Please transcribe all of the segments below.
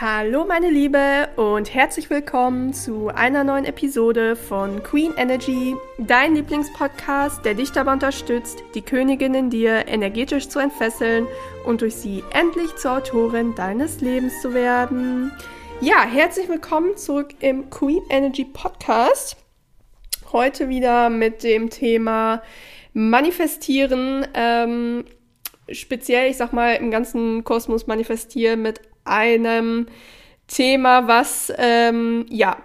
Hallo meine Liebe und herzlich willkommen zu einer neuen Episode von Queen Energy, dein Lieblingspodcast, der dich dabei unterstützt, die Königin in dir energetisch zu entfesseln und durch sie endlich zur Autorin deines Lebens zu werden. Ja, herzlich willkommen zurück im Queen Energy Podcast. Heute wieder mit dem Thema Manifestieren. Ähm, speziell, ich sag mal, im ganzen Kosmos manifestieren mit einem Thema, was, ähm, ja,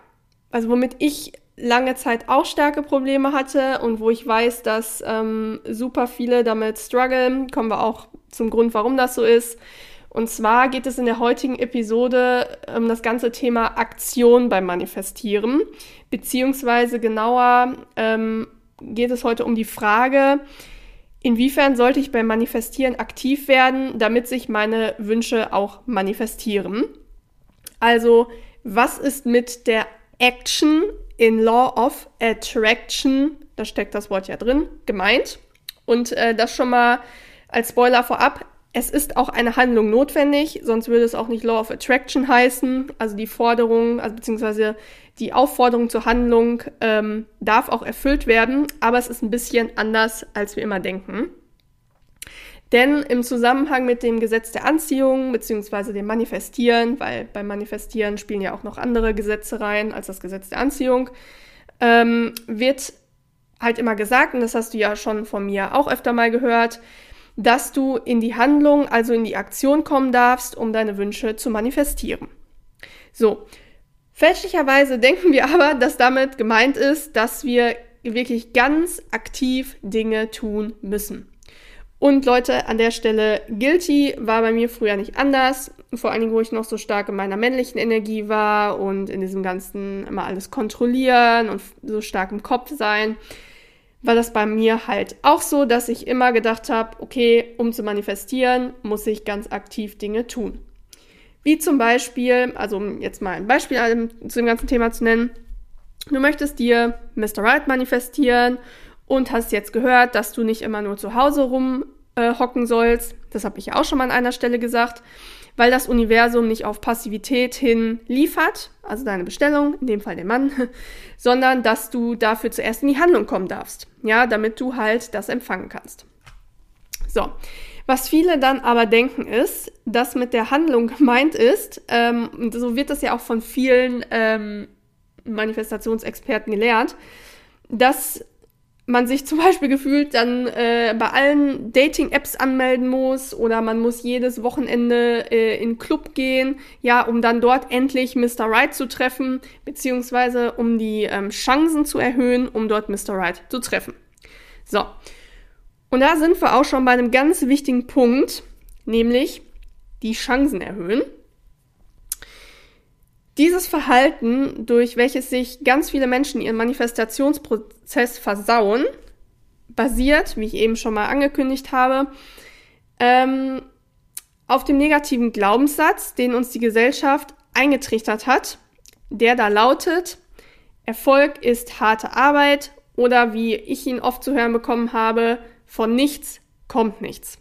also womit ich lange Zeit auch starke Probleme hatte und wo ich weiß, dass ähm, super viele damit strugglen. Kommen wir auch zum Grund, warum das so ist. Und zwar geht es in der heutigen Episode um das ganze Thema Aktion beim Manifestieren, beziehungsweise genauer ähm, geht es heute um die Frage, Inwiefern sollte ich beim Manifestieren aktiv werden, damit sich meine Wünsche auch manifestieren? Also, was ist mit der Action in Law of Attraction, da steckt das Wort ja drin, gemeint? Und äh, das schon mal als Spoiler vorab, es ist auch eine Handlung notwendig, sonst würde es auch nicht Law of Attraction heißen. Also die Forderung, also beziehungsweise die Aufforderung zur Handlung ähm, darf auch erfüllt werden, aber es ist ein bisschen anders, als wir immer denken. Denn im Zusammenhang mit dem Gesetz der Anziehung beziehungsweise dem Manifestieren, weil beim Manifestieren spielen ja auch noch andere Gesetze rein als das Gesetz der Anziehung, ähm, wird halt immer gesagt, und das hast du ja schon von mir auch öfter mal gehört, dass du in die Handlung, also in die Aktion kommen darfst, um deine Wünsche zu manifestieren. So, fälschlicherweise denken wir aber, dass damit gemeint ist, dass wir wirklich ganz aktiv Dinge tun müssen. Und Leute, an der Stelle, guilty war bei mir früher nicht anders. Vor allen Dingen, wo ich noch so stark in meiner männlichen Energie war und in diesem ganzen immer alles kontrollieren und so stark im Kopf sein war das bei mir halt auch so, dass ich immer gedacht habe, okay, um zu manifestieren, muss ich ganz aktiv Dinge tun. Wie zum Beispiel, also um jetzt mal ein Beispiel zu dem ganzen Thema zu nennen, du möchtest dir Mr. Right manifestieren und hast jetzt gehört, dass du nicht immer nur zu Hause rumhocken äh, sollst. Das habe ich ja auch schon mal an einer Stelle gesagt weil das Universum nicht auf Passivität hin liefert, also deine Bestellung, in dem Fall den Mann, sondern dass du dafür zuerst in die Handlung kommen darfst, ja, damit du halt das empfangen kannst. So. Was viele dann aber denken ist, dass mit der Handlung gemeint ist, ähm, so wird das ja auch von vielen ähm, Manifestationsexperten gelehrt, dass man sich zum Beispiel gefühlt dann äh, bei allen Dating-Apps anmelden muss oder man muss jedes Wochenende äh, in Club gehen, ja, um dann dort endlich Mr. Right zu treffen, beziehungsweise um die ähm, Chancen zu erhöhen, um dort Mr. Right zu treffen. So. Und da sind wir auch schon bei einem ganz wichtigen Punkt, nämlich die Chancen erhöhen. Dieses Verhalten, durch welches sich ganz viele Menschen ihren Manifestationsprozess versauen, basiert, wie ich eben schon mal angekündigt habe, ähm, auf dem negativen Glaubenssatz, den uns die Gesellschaft eingetrichtert hat, der da lautet, Erfolg ist harte Arbeit oder wie ich ihn oft zu hören bekommen habe, von nichts kommt nichts.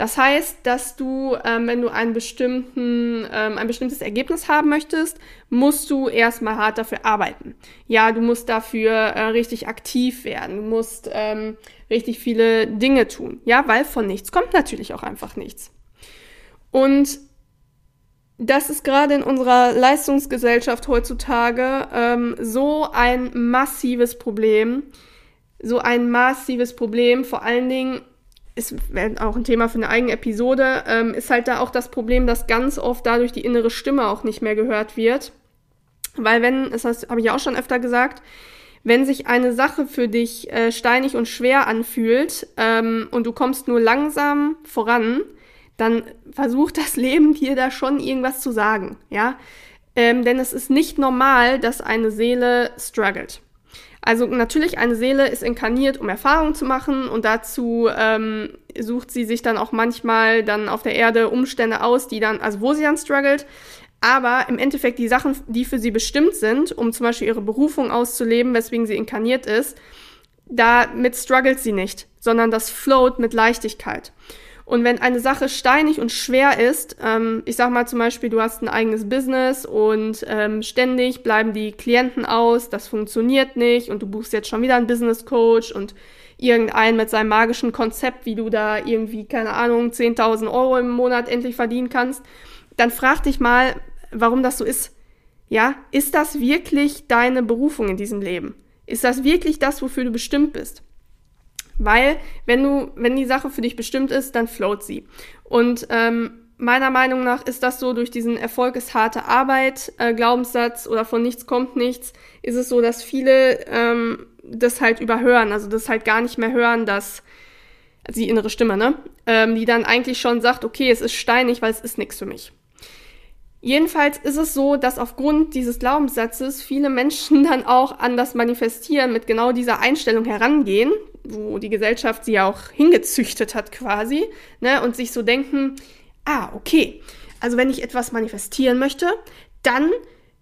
Das heißt, dass du, ähm, wenn du einen bestimmten, ähm, ein bestimmtes Ergebnis haben möchtest, musst du erstmal hart dafür arbeiten. Ja, du musst dafür äh, richtig aktiv werden. Du musst ähm, richtig viele Dinge tun. Ja, weil von nichts kommt natürlich auch einfach nichts. Und das ist gerade in unserer Leistungsgesellschaft heutzutage ähm, so ein massives Problem. So ein massives Problem, vor allen Dingen ist auch ein Thema für eine eigene Episode, ähm, ist halt da auch das Problem, dass ganz oft dadurch die innere Stimme auch nicht mehr gehört wird. Weil wenn, das habe ich auch schon öfter gesagt, wenn sich eine Sache für dich äh, steinig und schwer anfühlt ähm, und du kommst nur langsam voran, dann versucht das Leben dir da schon irgendwas zu sagen, ja. Ähm, denn es ist nicht normal, dass eine Seele struggelt. Also natürlich, eine Seele ist inkarniert, um Erfahrungen zu machen und dazu ähm, sucht sie sich dann auch manchmal dann auf der Erde Umstände aus, die dann, also wo sie dann struggelt. Aber im Endeffekt die Sachen, die für sie bestimmt sind, um zum Beispiel ihre Berufung auszuleben, weswegen sie inkarniert ist, damit struggelt sie nicht, sondern das float mit Leichtigkeit. Und wenn eine Sache steinig und schwer ist, ähm, ich sag mal zum Beispiel, du hast ein eigenes Business und ähm, ständig bleiben die Klienten aus, das funktioniert nicht und du buchst jetzt schon wieder einen Business Coach und irgendeinen mit seinem magischen Konzept, wie du da irgendwie, keine Ahnung, 10.000 Euro im Monat endlich verdienen kannst, dann frag dich mal, warum das so ist. Ja, ist das wirklich deine Berufung in diesem Leben? Ist das wirklich das, wofür du bestimmt bist? Weil, wenn du, wenn die Sache für dich bestimmt ist, dann float sie. Und ähm, meiner Meinung nach ist das so durch diesen Erfolg ist harte Arbeit, äh, Glaubenssatz oder von nichts kommt nichts, ist es so, dass viele ähm, das halt überhören, also das halt gar nicht mehr hören, dass also die innere Stimme, ne? Ähm, die dann eigentlich schon sagt, okay, es ist steinig, weil es ist nichts für mich. Jedenfalls ist es so, dass aufgrund dieses Glaubenssatzes viele Menschen dann auch an das Manifestieren mit genau dieser Einstellung herangehen, wo die Gesellschaft sie ja auch hingezüchtet hat quasi, ne, und sich so denken, ah, okay, also wenn ich etwas manifestieren möchte, dann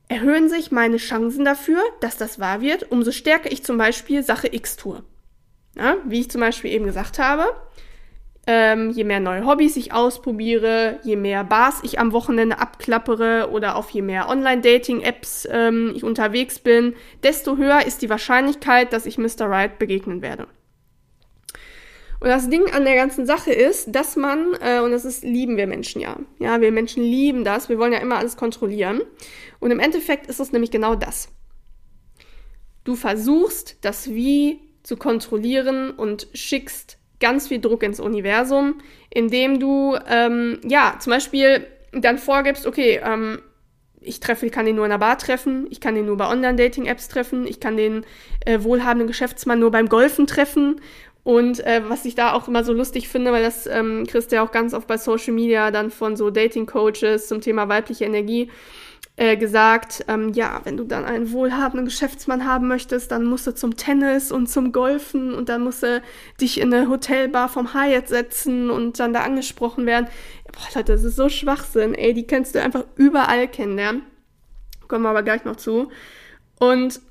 erhöhen sich meine Chancen dafür, dass das wahr wird, umso stärker ich zum Beispiel Sache X tue. Ja, wie ich zum Beispiel eben gesagt habe, ähm, je mehr neue Hobbys ich ausprobiere, je mehr Bars ich am Wochenende abklappere oder auf je mehr Online-Dating-Apps ähm, ich unterwegs bin, desto höher ist die Wahrscheinlichkeit, dass ich Mr. Right begegnen werde. Und das Ding an der ganzen Sache ist, dass man, äh, und das ist, lieben wir Menschen ja. Ja, wir Menschen lieben das. Wir wollen ja immer alles kontrollieren. Und im Endeffekt ist es nämlich genau das. Du versuchst, das Wie zu kontrollieren und schickst ganz viel Druck ins Universum, indem du, ähm, ja, zum Beispiel dann vorgibst, okay, ähm, ich treffe, ich kann den nur in einer Bar treffen, ich kann den nur bei Online-Dating-Apps treffen, ich kann den äh, wohlhabenden Geschäftsmann nur beim Golfen treffen und äh, was ich da auch immer so lustig finde, weil das ähm, kriegst du ja auch ganz oft bei Social Media dann von so Dating-Coaches zum Thema weibliche Energie äh, gesagt, ähm, ja, wenn du dann einen wohlhabenden Geschäftsmann haben möchtest, dann musst du zum Tennis und zum Golfen und dann musst du dich in eine Hotelbar vom Hyatt setzen und dann da angesprochen werden. Boah, Leute, das ist so Schwachsinn, ey, die kannst du einfach überall kennenlernen. Kommen wir aber gleich noch zu. Und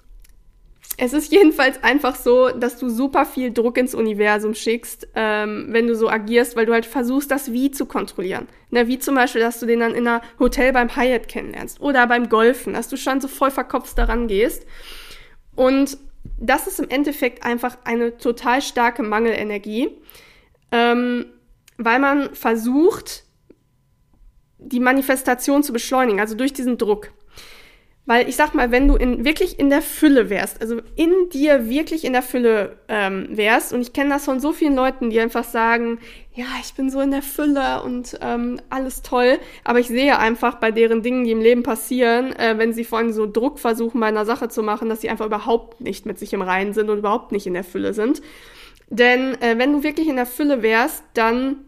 es ist jedenfalls einfach so, dass du super viel Druck ins Universum schickst, ähm, wenn du so agierst, weil du halt versuchst, das Wie zu kontrollieren. Ne, wie zum Beispiel, dass du den dann in einer Hotel beim Hyatt kennenlernst oder beim Golfen, dass du schon so voll verkopft daran gehst. Und das ist im Endeffekt einfach eine total starke Mangelenergie, ähm, weil man versucht, die Manifestation zu beschleunigen, also durch diesen Druck. Weil ich sag mal, wenn du in, wirklich in der Fülle wärst, also in dir wirklich in der Fülle ähm, wärst, und ich kenne das von so vielen Leuten, die einfach sagen, ja, ich bin so in der Fülle und ähm, alles toll, aber ich sehe einfach bei deren Dingen, die im Leben passieren, äh, wenn sie vor allem so Druck versuchen, bei einer Sache zu machen, dass sie einfach überhaupt nicht mit sich im Reinen sind und überhaupt nicht in der Fülle sind. Denn äh, wenn du wirklich in der Fülle wärst, dann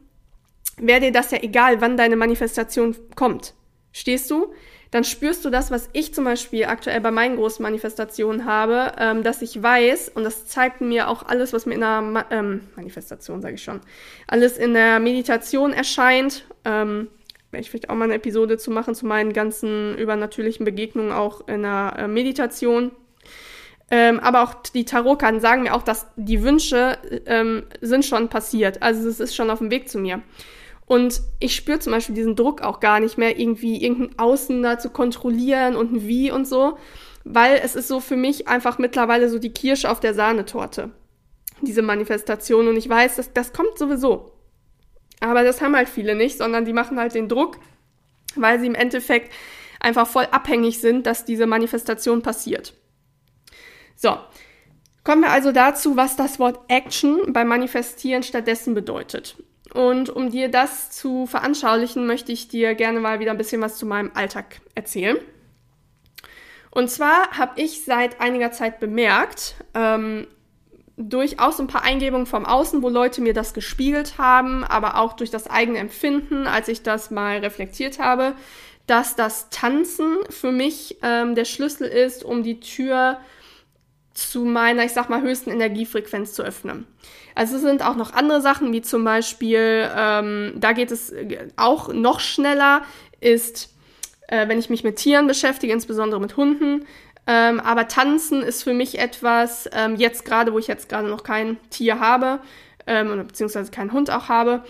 wäre dir das ja egal, wann deine Manifestation kommt. Stehst du? Dann spürst du das, was ich zum Beispiel aktuell bei meinen großen Manifestationen habe, ähm, dass ich weiß, und das zeigt mir auch alles, was mir in der Ma ähm, Manifestation, sage ich schon, alles in der Meditation erscheint. Ähm, werde ich vielleicht auch mal eine Episode zu machen, zu meinen ganzen übernatürlichen Begegnungen auch in der äh, Meditation. Ähm, aber auch die Tarotkarten sagen mir auch, dass die Wünsche ähm, sind schon passiert. Also es ist schon auf dem Weg zu mir. Und ich spüre zum Beispiel diesen Druck auch gar nicht mehr, irgendwie irgendein Außen da zu kontrollieren und ein Wie und so, weil es ist so für mich einfach mittlerweile so die Kirsche auf der Sahnetorte, diese Manifestation. Und ich weiß, dass das kommt sowieso. Aber das haben halt viele nicht, sondern die machen halt den Druck, weil sie im Endeffekt einfach voll abhängig sind, dass diese Manifestation passiert. So, kommen wir also dazu, was das Wort Action beim Manifestieren stattdessen bedeutet. Und um dir das zu veranschaulichen, möchte ich dir gerne mal wieder ein bisschen was zu meinem Alltag erzählen. Und zwar habe ich seit einiger Zeit bemerkt, ähm, durchaus ein paar Eingebungen vom Außen, wo Leute mir das gespiegelt haben, aber auch durch das eigene Empfinden, als ich das mal reflektiert habe, dass das Tanzen für mich ähm, der Schlüssel ist, um die Tür zu meiner, ich sag mal, höchsten Energiefrequenz zu öffnen. Also es sind auch noch andere Sachen, wie zum Beispiel, ähm, da geht es auch noch schneller, ist, äh, wenn ich mich mit Tieren beschäftige, insbesondere mit Hunden. Ähm, aber Tanzen ist für mich etwas, ähm, jetzt gerade, wo ich jetzt gerade noch kein Tier habe, ähm, beziehungsweise keinen Hund auch habe,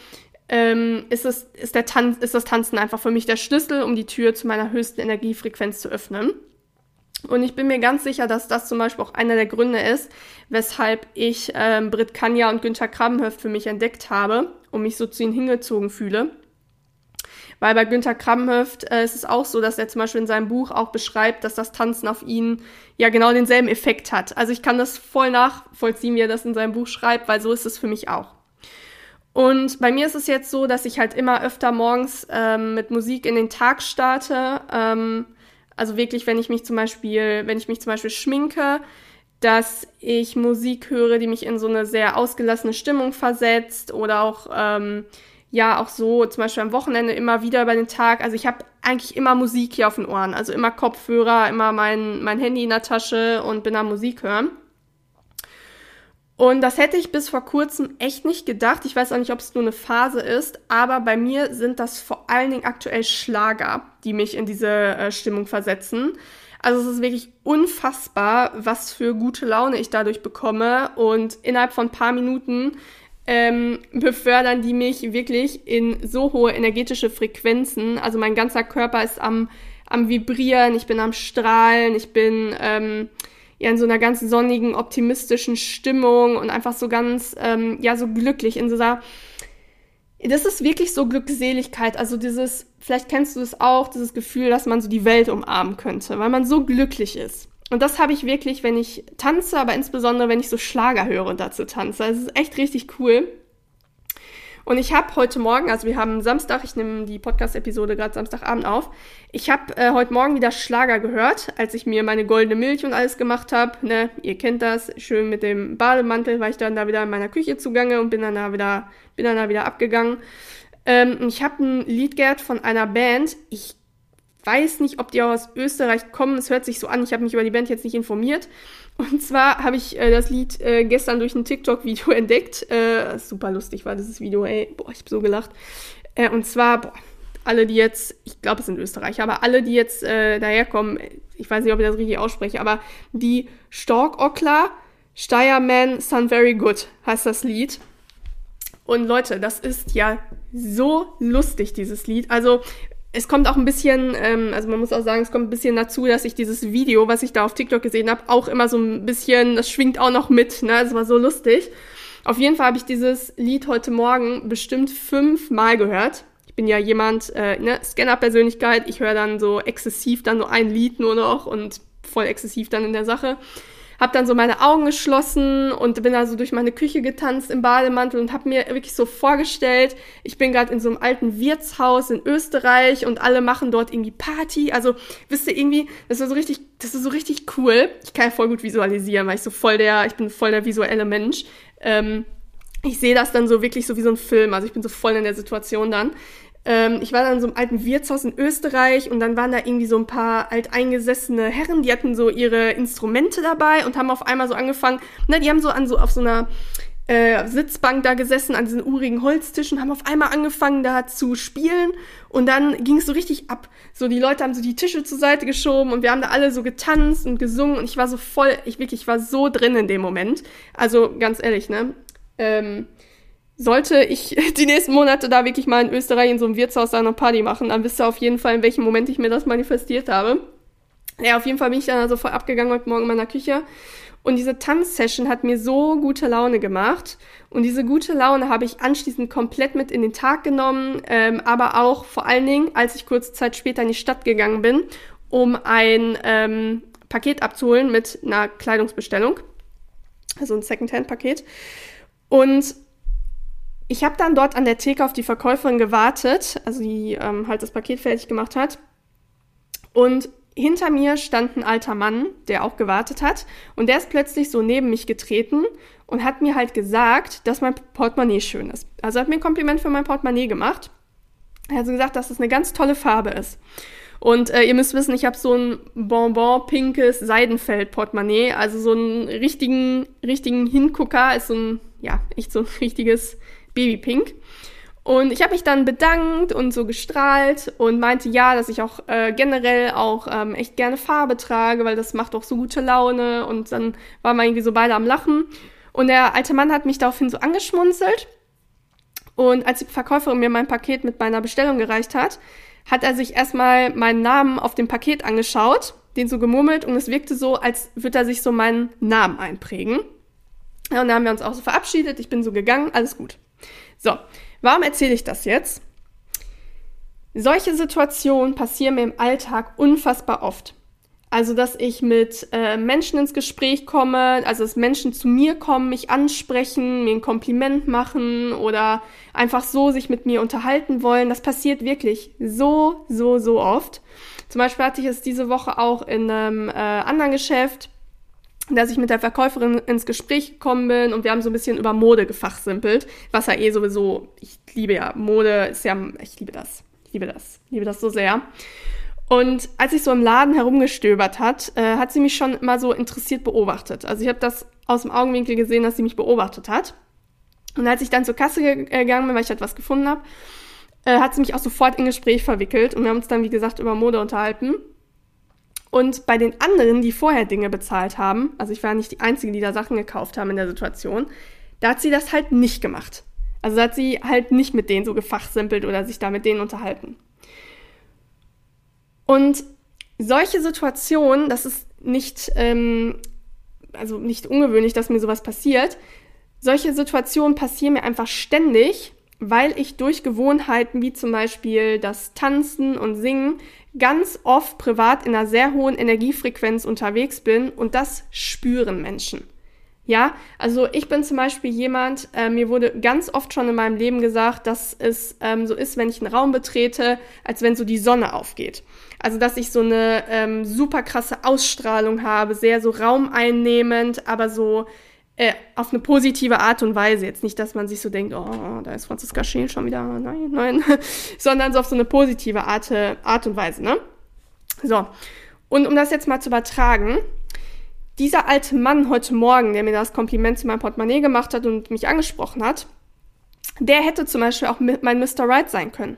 ähm, ist, es, ist, der Tanz, ist das Tanzen einfach für mich der Schlüssel, um die Tür zu meiner höchsten Energiefrequenz zu öffnen. Und ich bin mir ganz sicher, dass das zum Beispiel auch einer der Gründe ist, weshalb ich ähm, Britt Kanja und Günther Krabbenhöft für mich entdeckt habe und mich so zu ihnen hingezogen fühle. Weil bei Günther Krabbenhöft äh, ist es auch so, dass er zum Beispiel in seinem Buch auch beschreibt, dass das Tanzen auf ihn ja genau denselben Effekt hat. Also ich kann das voll nachvollziehen, wie er das in seinem Buch schreibt, weil so ist es für mich auch. Und bei mir ist es jetzt so, dass ich halt immer öfter morgens ähm, mit Musik in den Tag starte. Ähm, also wirklich, wenn ich mich zum Beispiel, wenn ich mich zum Beispiel schminke, dass ich Musik höre, die mich in so eine sehr ausgelassene Stimmung versetzt oder auch ähm, ja auch so zum Beispiel am Wochenende immer wieder über den Tag. Also ich habe eigentlich immer Musik hier auf den Ohren, also immer Kopfhörer, immer mein mein Handy in der Tasche und bin am Musik hören. Und das hätte ich bis vor kurzem echt nicht gedacht. Ich weiß auch nicht, ob es nur eine Phase ist, aber bei mir sind das vor allen Dingen aktuell Schlager, die mich in diese äh, Stimmung versetzen. Also es ist wirklich unfassbar, was für gute Laune ich dadurch bekomme. Und innerhalb von ein paar Minuten ähm, befördern die mich wirklich in so hohe energetische Frequenzen. Also mein ganzer Körper ist am, am Vibrieren, ich bin am Strahlen, ich bin ähm, ja in so einer ganz sonnigen, optimistischen Stimmung und einfach so ganz, ähm, ja, so glücklich in dieser, das ist wirklich so Glückseligkeit, also dieses, vielleicht kennst du es auch, dieses Gefühl, dass man so die Welt umarmen könnte, weil man so glücklich ist. Und das habe ich wirklich, wenn ich tanze, aber insbesondere, wenn ich so Schlager höre und dazu tanze. Das ist echt richtig cool. Und ich habe heute Morgen, also wir haben Samstag, ich nehme die Podcast-Episode gerade Samstagabend auf, ich habe äh, heute Morgen wieder Schlager gehört, als ich mir meine goldene Milch und alles gemacht habe. Ne, ihr kennt das, schön mit dem Bademantel, war ich dann da wieder in meiner Küche zugange und bin dann da wieder, bin dann da wieder abgegangen. Ähm, ich habe ein Lied gehört von einer Band. Ich weiß nicht, ob die aus Österreich kommen. Es hört sich so an. Ich habe mich über die Band jetzt nicht informiert. Und zwar habe ich äh, das Lied äh, gestern durch ein TikTok-Video entdeckt. Äh, super lustig war dieses Video, ey. Boah, ich habe so gelacht. Äh, und zwar, boah, alle, die jetzt, ich glaube, es sind Österreicher, aber alle, die jetzt äh, daherkommen, ich weiß nicht, ob ich das richtig ausspreche, aber die Storkockler Steierman Sound Very Good heißt das Lied. Und Leute, das ist ja so lustig, dieses Lied. Also, es kommt auch ein bisschen, ähm, also man muss auch sagen, es kommt ein bisschen dazu, dass ich dieses Video, was ich da auf TikTok gesehen habe, auch immer so ein bisschen, das schwingt auch noch mit, ne? Es war so lustig. Auf jeden Fall habe ich dieses Lied heute Morgen bestimmt fünfmal gehört. Ich bin ja jemand, äh, ne, Scanner-Persönlichkeit, ich höre dann so exzessiv dann nur ein Lied nur noch und voll exzessiv dann in der Sache habe dann so meine Augen geschlossen und bin da so durch meine Küche getanzt im Bademantel und habe mir wirklich so vorgestellt, ich bin gerade in so einem alten Wirtshaus in Österreich und alle machen dort irgendwie Party. Also wisst ihr irgendwie, das ist so richtig, das ist so richtig cool. Ich kann ja voll gut visualisieren, weil ich so voll der, ich bin voll der visuelle Mensch. Ähm, ich sehe das dann so wirklich so wie so ein Film. Also ich bin so voll in der Situation dann. Ähm, ich war dann in so einem alten Wirtshaus in Österreich und dann waren da irgendwie so ein paar alteingesessene Herren, die hatten so ihre Instrumente dabei und haben auf einmal so angefangen, ne, die haben so an so auf so einer äh, Sitzbank da gesessen an diesen urigen Holztischen, haben auf einmal angefangen da zu spielen und dann ging es so richtig ab. So die Leute haben so die Tische zur Seite geschoben und wir haben da alle so getanzt und gesungen und ich war so voll, ich wirklich, ich war so drin in dem Moment. Also ganz ehrlich, ne? Ähm, sollte ich die nächsten Monate da wirklich mal in Österreich in so einem Wirtshaus da eine Party machen, dann wisst ihr auf jeden Fall, in welchem Moment ich mir das manifestiert habe. Ja, auf jeden Fall bin ich dann also voll abgegangen heute Morgen in meiner Küche. Und diese Tanzsession hat mir so gute Laune gemacht. Und diese gute Laune habe ich anschließend komplett mit in den Tag genommen, ähm, aber auch vor allen Dingen, als ich kurze Zeit später in die Stadt gegangen bin, um ein ähm, Paket abzuholen mit einer Kleidungsbestellung. Also ein Secondhand-Paket. Und ich habe dann dort an der Theke auf die Verkäuferin gewartet, also die ähm, halt das Paket fertig gemacht hat. Und hinter mir stand ein alter Mann, der auch gewartet hat. Und der ist plötzlich so neben mich getreten und hat mir halt gesagt, dass mein Portemonnaie schön ist. Also hat mir ein Kompliment für mein Portemonnaie gemacht. Er hat so gesagt, dass es das eine ganz tolle Farbe ist. Und äh, ihr müsst wissen, ich habe so ein Bonbon-pinkes Seidenfeld-Portemonnaie, also so einen richtigen, richtigen Hingucker, ist so ein, ja, echt so ein richtiges Babypink. Und ich habe mich dann bedankt und so gestrahlt und meinte ja, dass ich auch äh, generell auch ähm, echt gerne Farbe trage, weil das macht auch so gute Laune. Und dann waren wir irgendwie so beide am Lachen. Und der alte Mann hat mich daraufhin so angeschmunzelt Und als die Verkäuferin mir mein Paket mit meiner Bestellung gereicht hat, hat er sich erstmal meinen Namen auf dem Paket angeschaut, den so gemurmelt und es wirkte so, als würde er sich so meinen Namen einprägen. Und dann haben wir uns auch so verabschiedet, ich bin so gegangen, alles gut. So, warum erzähle ich das jetzt? Solche Situationen passieren mir im Alltag unfassbar oft. Also, dass ich mit äh, Menschen ins Gespräch komme, also dass Menschen zu mir kommen, mich ansprechen, mir ein Kompliment machen oder einfach so sich mit mir unterhalten wollen. Das passiert wirklich so, so, so oft. Zum Beispiel hatte ich es diese Woche auch in einem äh, anderen Geschäft, dass ich mit der Verkäuferin ins Gespräch gekommen bin und wir haben so ein bisschen über Mode gefachsimpelt, was ja eh sowieso, ich liebe ja, Mode ist ja, ich liebe das, ich liebe das, ich liebe das so sehr. Und als ich so im Laden herumgestöbert hat, äh, hat sie mich schon immer so interessiert beobachtet. Also ich habe das aus dem Augenwinkel gesehen, dass sie mich beobachtet hat. Und als ich dann zur Kasse äh, gegangen bin, weil ich etwas gefunden habe, äh, hat sie mich auch sofort in Gespräch verwickelt und wir haben uns dann, wie gesagt, über Mode unterhalten. Und bei den anderen, die vorher Dinge bezahlt haben, also ich war nicht die Einzige, die da Sachen gekauft haben in der Situation, da hat sie das halt nicht gemacht. Also da hat sie halt nicht mit denen so gefachsimpelt oder sich da mit denen unterhalten. Und solche Situationen, das ist nicht, ähm, also nicht ungewöhnlich, dass mir sowas passiert. Solche Situationen passieren mir einfach ständig, weil ich durch Gewohnheiten wie zum Beispiel das Tanzen und Singen ganz oft privat in einer sehr hohen Energiefrequenz unterwegs bin und das spüren Menschen. Ja, also ich bin zum Beispiel jemand, äh, mir wurde ganz oft schon in meinem Leben gesagt, dass es ähm, so ist, wenn ich einen Raum betrete, als wenn so die Sonne aufgeht. Also dass ich so eine ähm, super krasse Ausstrahlung habe, sehr so raumeinnehmend, aber so äh, auf eine positive Art und Weise. Jetzt nicht, dass man sich so denkt, oh, da ist Franziska Scheel schon wieder, nein, nein, sondern so auf so eine positive Art, Art und Weise, ne? So. Und um das jetzt mal zu übertragen, dieser alte Mann heute Morgen, der mir das Kompliment zu meinem Portemonnaie gemacht hat und mich angesprochen hat, der hätte zum Beispiel auch mein Mr. Right sein können.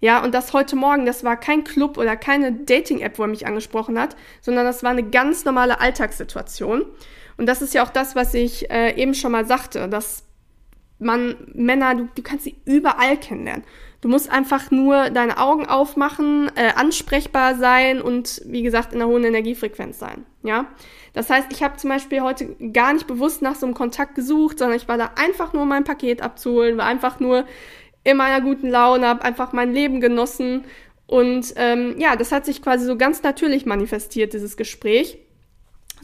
Ja, und das heute Morgen, das war kein Club oder keine Dating-App, wo er mich angesprochen hat, sondern das war eine ganz normale Alltagssituation. Und das ist ja auch das, was ich äh, eben schon mal sagte, dass man Männer, du, du kannst sie überall kennenlernen. Du musst einfach nur deine Augen aufmachen, äh, ansprechbar sein und wie gesagt in einer hohen Energiefrequenz sein. Ja, das heißt, ich habe zum Beispiel heute gar nicht bewusst nach so einem Kontakt gesucht, sondern ich war da einfach nur mein Paket abzuholen, war einfach nur in meiner guten Laune, habe einfach mein Leben genossen und ähm, ja, das hat sich quasi so ganz natürlich manifestiert, dieses Gespräch.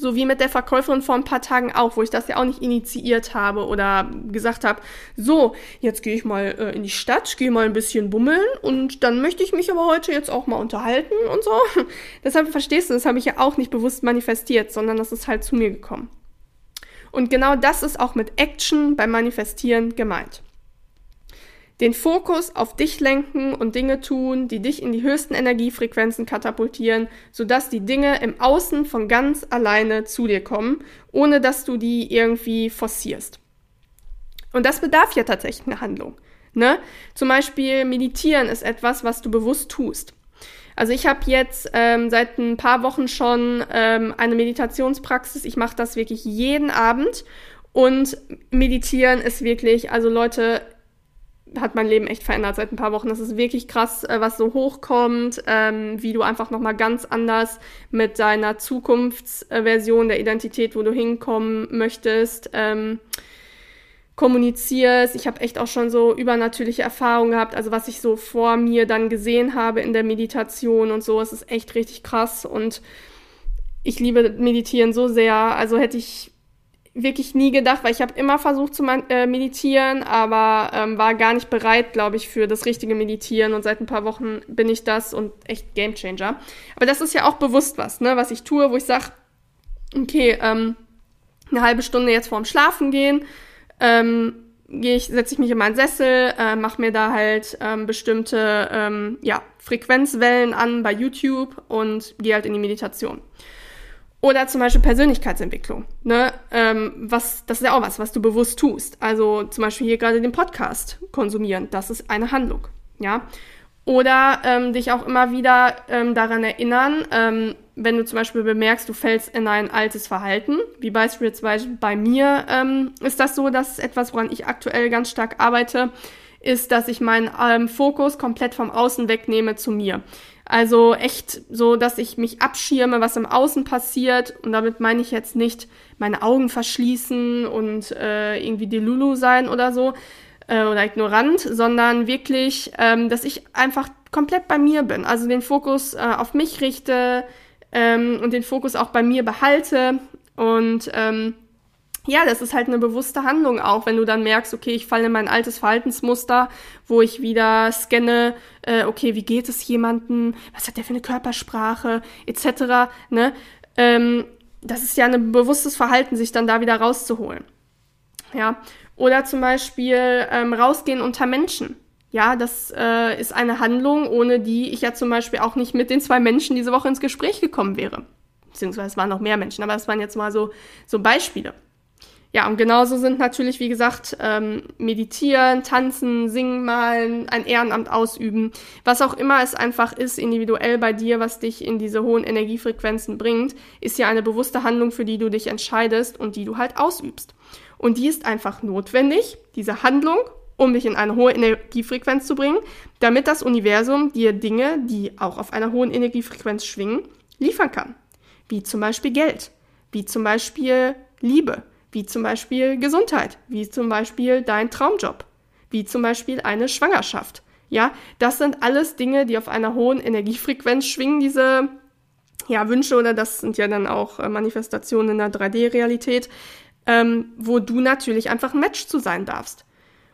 So wie mit der Verkäuferin vor ein paar Tagen auch, wo ich das ja auch nicht initiiert habe oder gesagt habe, so, jetzt gehe ich mal äh, in die Stadt, gehe mal ein bisschen bummeln und dann möchte ich mich aber heute jetzt auch mal unterhalten und so. Deshalb verstehst du, das habe ich ja auch nicht bewusst manifestiert, sondern das ist halt zu mir gekommen. Und genau das ist auch mit Action beim Manifestieren gemeint den Fokus auf dich lenken und Dinge tun, die dich in die höchsten Energiefrequenzen katapultieren, sodass die Dinge im Außen von ganz alleine zu dir kommen, ohne dass du die irgendwie forcierst. Und das bedarf ja tatsächlich eine Handlung. Ne? Zum Beispiel meditieren ist etwas, was du bewusst tust. Also ich habe jetzt ähm, seit ein paar Wochen schon ähm, eine Meditationspraxis. Ich mache das wirklich jeden Abend und meditieren ist wirklich, also Leute, hat mein Leben echt verändert seit ein paar Wochen. Das ist wirklich krass, äh, was so hochkommt, ähm, wie du einfach nochmal ganz anders mit deiner Zukunftsversion der Identität, wo du hinkommen möchtest, ähm, kommunizierst. Ich habe echt auch schon so übernatürliche Erfahrungen gehabt, also was ich so vor mir dann gesehen habe in der Meditation und so. Es ist echt richtig krass und ich liebe Meditieren so sehr. Also hätte ich wirklich nie gedacht, weil ich habe immer versucht zu äh, meditieren, aber ähm, war gar nicht bereit, glaube ich, für das richtige Meditieren. Und seit ein paar Wochen bin ich das und echt Gamechanger. Aber das ist ja auch bewusst was, ne, was ich tue, wo ich sage, okay, ähm, eine halbe Stunde jetzt vorm Schlafen gehen, ähm, gehe ich, setze ich mich in meinen Sessel, äh, mache mir da halt ähm, bestimmte ähm, ja, Frequenzwellen an bei YouTube und gehe halt in die Meditation. Oder zum Beispiel Persönlichkeitsentwicklung. Ne? Ähm, was, das ist ja auch was, was du bewusst tust. Also zum Beispiel hier gerade den Podcast konsumieren. Das ist eine Handlung. Ja. Oder ähm, dich auch immer wieder ähm, daran erinnern, ähm, wenn du zum Beispiel bemerkst, du fällst in ein altes Verhalten, wie beispielsweise bei mir ähm, ist das so, dass etwas, woran ich aktuell ganz stark arbeite, ist, dass ich meinen ähm, Fokus komplett vom Außen wegnehme zu mir. Also echt so, dass ich mich abschirme, was im Außen passiert. Und damit meine ich jetzt nicht meine Augen verschließen und äh, irgendwie die Lulu sein oder so äh, oder ignorant, sondern wirklich, ähm, dass ich einfach komplett bei mir bin. Also den Fokus äh, auf mich richte ähm, und den Fokus auch bei mir behalte. Und ähm, ja, das ist halt eine bewusste Handlung auch, wenn du dann merkst, okay, ich falle in mein altes Verhaltensmuster, wo ich wieder scanne, äh, okay, wie geht es jemandem, was hat der für eine Körpersprache, etc. Ne? Ähm, das ist ja ein bewusstes Verhalten, sich dann da wieder rauszuholen. Ja, oder zum Beispiel ähm, rausgehen unter Menschen. Ja, das äh, ist eine Handlung, ohne die ich ja zum Beispiel auch nicht mit den zwei Menschen diese Woche ins Gespräch gekommen wäre. Beziehungsweise es waren noch mehr Menschen, aber das waren jetzt mal so, so Beispiele. Ja, und genauso sind natürlich, wie gesagt, ähm, meditieren, tanzen, singen, malen, ein Ehrenamt ausüben, was auch immer es einfach ist, individuell bei dir, was dich in diese hohen Energiefrequenzen bringt, ist ja eine bewusste Handlung, für die du dich entscheidest und die du halt ausübst. Und die ist einfach notwendig, diese Handlung, um dich in eine hohe Energiefrequenz zu bringen, damit das Universum dir Dinge, die auch auf einer hohen Energiefrequenz schwingen, liefern kann. Wie zum Beispiel Geld, wie zum Beispiel Liebe, wie zum Beispiel Gesundheit, wie zum Beispiel dein Traumjob, wie zum Beispiel eine Schwangerschaft. Ja, das sind alles Dinge, die auf einer hohen Energiefrequenz schwingen, diese ja, Wünsche oder das sind ja dann auch äh, Manifestationen in der 3D-Realität, ähm, wo du natürlich einfach ein Match zu sein darfst.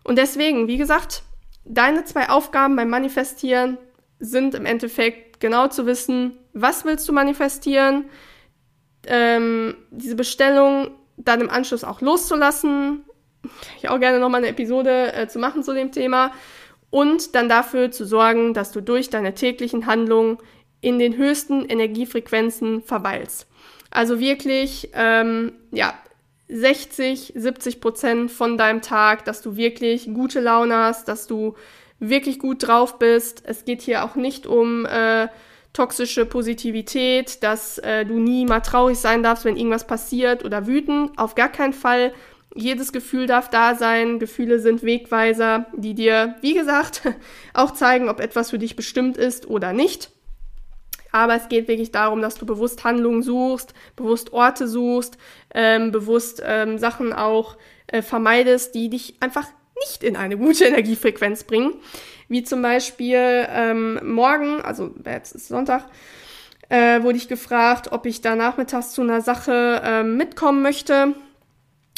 Und deswegen, wie gesagt, deine zwei Aufgaben beim Manifestieren sind im Endeffekt genau zu wissen, was willst du manifestieren, ähm, diese Bestellung dann im Anschluss auch loszulassen. Ich auch gerne nochmal eine Episode äh, zu machen zu dem Thema. Und dann dafür zu sorgen, dass du durch deine täglichen Handlungen in den höchsten Energiefrequenzen verweilst. Also wirklich, ähm, ja, 60, 70 Prozent von deinem Tag, dass du wirklich gute Laune hast, dass du wirklich gut drauf bist. Es geht hier auch nicht um äh, toxische Positivität, dass äh, du nie mal traurig sein darfst, wenn irgendwas passiert oder wütend. Auf gar keinen Fall. Jedes Gefühl darf da sein. Gefühle sind Wegweiser, die dir, wie gesagt, auch zeigen, ob etwas für dich bestimmt ist oder nicht. Aber es geht wirklich darum, dass du bewusst Handlungen suchst, bewusst Orte suchst, ähm, bewusst ähm, Sachen auch äh, vermeidest, die dich einfach nicht in eine gute Energiefrequenz bringen. Wie zum Beispiel ähm, morgen, also jetzt ist Sonntag, äh, wurde ich gefragt, ob ich da nachmittags zu einer Sache äh, mitkommen möchte.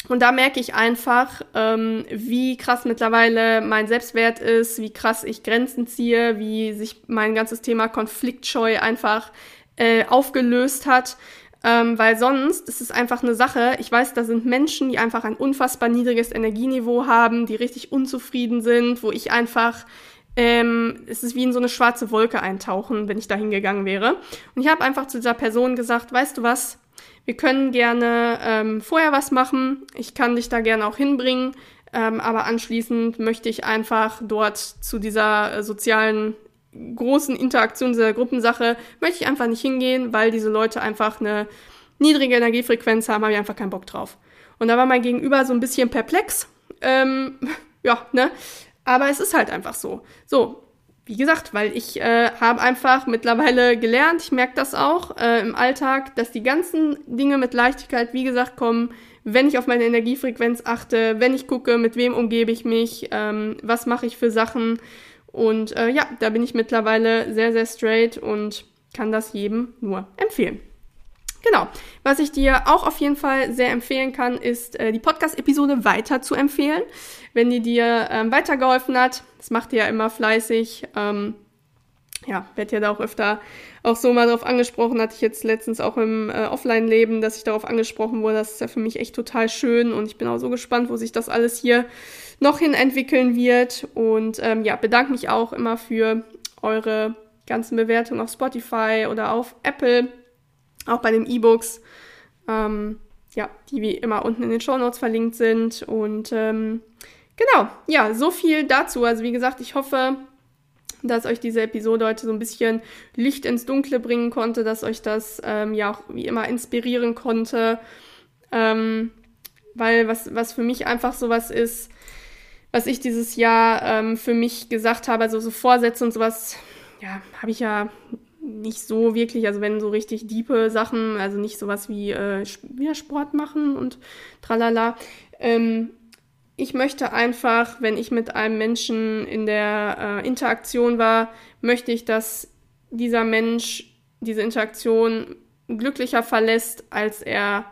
Und da merke ich einfach, ähm, wie krass mittlerweile mein Selbstwert ist, wie krass ich Grenzen ziehe, wie sich mein ganzes Thema Konfliktscheu einfach äh, aufgelöst hat. Ähm, weil sonst ist es einfach eine Sache, ich weiß, da sind Menschen, die einfach ein unfassbar niedriges Energieniveau haben, die richtig unzufrieden sind, wo ich einfach ähm, es ist wie in so eine schwarze Wolke eintauchen, wenn ich da hingegangen wäre. Und ich habe einfach zu dieser Person gesagt, weißt du was, wir können gerne ähm, vorher was machen, ich kann dich da gerne auch hinbringen, ähm, aber anschließend möchte ich einfach dort zu dieser äh, sozialen großen Interaktion, dieser Gruppensache, möchte ich einfach nicht hingehen, weil diese Leute einfach eine niedrige Energiefrequenz haben, habe ich einfach keinen Bock drauf. Und da war mein Gegenüber so ein bisschen perplex. Ähm, ja, ne? Aber es ist halt einfach so. So, wie gesagt, weil ich äh, habe einfach mittlerweile gelernt, ich merke das auch äh, im Alltag, dass die ganzen Dinge mit Leichtigkeit, wie gesagt, kommen, wenn ich auf meine Energiefrequenz achte, wenn ich gucke, mit wem umgebe ich mich, ähm, was mache ich für Sachen. Und äh, ja, da bin ich mittlerweile sehr, sehr straight und kann das jedem nur empfehlen. Genau. Was ich dir auch auf jeden Fall sehr empfehlen kann, ist äh, die Podcast-Episode weiter zu empfehlen, wenn die dir ähm, weitergeholfen hat. Das macht ihr ja immer fleißig. Ähm, ja, werde ja da auch öfter auch so mal darauf angesprochen, hatte ich jetzt letztens auch im äh, Offline-Leben, dass ich darauf angesprochen wurde. Das ist ja für mich echt total schön und ich bin auch so gespannt, wo sich das alles hier noch hin entwickeln wird. Und ähm, ja, bedanke mich auch immer für eure ganzen Bewertungen auf Spotify oder auf Apple auch bei den E-Books, ähm, ja, die wie immer unten in den Show Notes verlinkt sind. Und ähm, genau, ja, so viel dazu. Also wie gesagt, ich hoffe, dass euch diese Episode heute so ein bisschen Licht ins Dunkle bringen konnte, dass euch das ähm, ja auch wie immer inspirieren konnte. Ähm, weil was, was für mich einfach sowas ist, was ich dieses Jahr ähm, für mich gesagt habe, also so Vorsätze und sowas, ja, habe ich ja nicht so wirklich, also wenn so richtig diepe Sachen, also nicht sowas wie äh, wieder Sport machen und tralala. Ähm, ich möchte einfach, wenn ich mit einem Menschen in der äh, Interaktion war, möchte ich, dass dieser Mensch diese Interaktion glücklicher verlässt, als er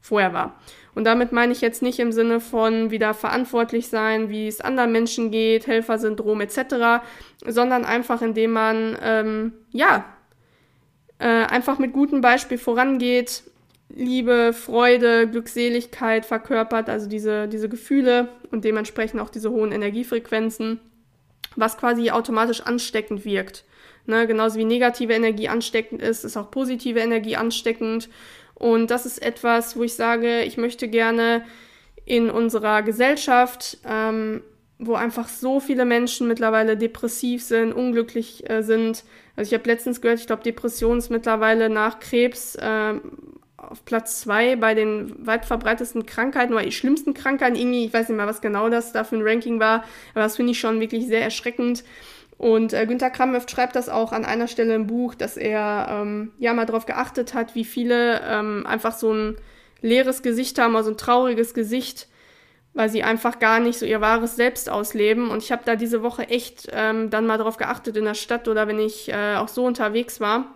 vorher war. Und damit meine ich jetzt nicht im Sinne von wieder verantwortlich sein, wie es anderen Menschen geht, Helfersyndrom etc., sondern einfach indem man ähm, ja äh, einfach mit gutem Beispiel vorangeht, Liebe, Freude, Glückseligkeit verkörpert, also diese, diese Gefühle und dementsprechend auch diese hohen Energiefrequenzen, was quasi automatisch ansteckend wirkt. Ne, genauso wie negative Energie ansteckend ist, ist auch positive Energie ansteckend. Und das ist etwas, wo ich sage, ich möchte gerne in unserer Gesellschaft, ähm, wo einfach so viele Menschen mittlerweile depressiv sind, unglücklich äh, sind. Also ich habe letztens gehört, ich glaube, Depression ist mittlerweile nach Krebs äh, auf Platz zwei bei den weit verbreitetsten Krankheiten oder die schlimmsten Krankheiten. Irgendwie, ich weiß nicht mal, was genau das da für ein Ranking war, aber das finde ich schon wirklich sehr erschreckend. Und äh, Günter Kramhöft schreibt das auch an einer Stelle im Buch, dass er ähm, ja mal darauf geachtet hat, wie viele ähm, einfach so ein leeres Gesicht haben, also ein trauriges Gesicht, weil sie einfach gar nicht so ihr wahres Selbst ausleben. Und ich habe da diese Woche echt ähm, dann mal darauf geachtet in der Stadt oder wenn ich äh, auch so unterwegs war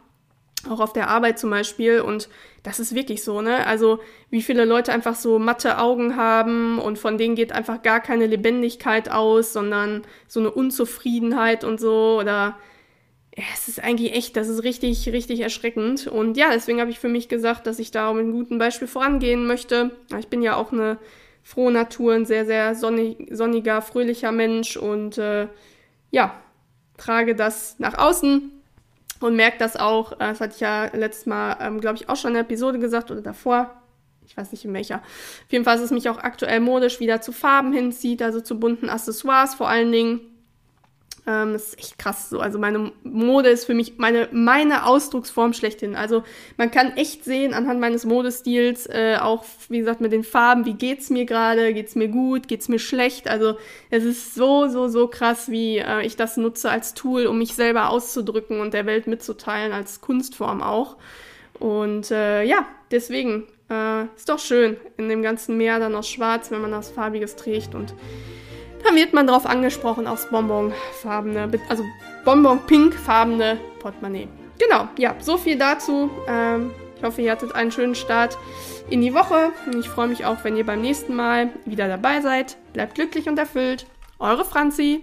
auch auf der Arbeit zum Beispiel. Und das ist wirklich so, ne? Also, wie viele Leute einfach so matte Augen haben und von denen geht einfach gar keine Lebendigkeit aus, sondern so eine Unzufriedenheit und so. Oder ja, es ist eigentlich echt, das ist richtig, richtig erschreckend. Und ja, deswegen habe ich für mich gesagt, dass ich da mit einem guten Beispiel vorangehen möchte. Ich bin ja auch eine frohe Natur, ein sehr, sehr sonnig, sonniger, fröhlicher Mensch und äh, ja, trage das nach außen und merkt das auch, äh, das hatte ich ja letztes Mal, ähm, glaube ich, auch schon in der Episode gesagt oder davor. Ich weiß nicht in welcher. Auf jeden Fall ist es mich auch aktuell modisch wieder zu Farben hinzieht, also zu bunten Accessoires vor allen Dingen. Ähm, das ist echt krass so. Also meine Mode ist für mich meine, meine Ausdrucksform schlechthin. Also man kann echt sehen anhand meines Modestils, äh, auch wie gesagt mit den Farben, wie geht's mir gerade, geht's mir gut, geht's mir schlecht. Also es ist so, so, so krass, wie äh, ich das nutze als Tool, um mich selber auszudrücken und der Welt mitzuteilen, als Kunstform auch. Und äh, ja, deswegen äh, ist doch schön in dem ganzen Meer dann aus Schwarz, wenn man das Farbiges trägt und dann wird man darauf angesprochen, aufs Bonbonfarbene, also Bonbon-Pink-farbene Portemonnaie. Genau, ja, so viel dazu. Ähm, ich hoffe, ihr hattet einen schönen Start in die Woche. Ich freue mich auch, wenn ihr beim nächsten Mal wieder dabei seid. Bleibt glücklich und erfüllt. Eure Franzi.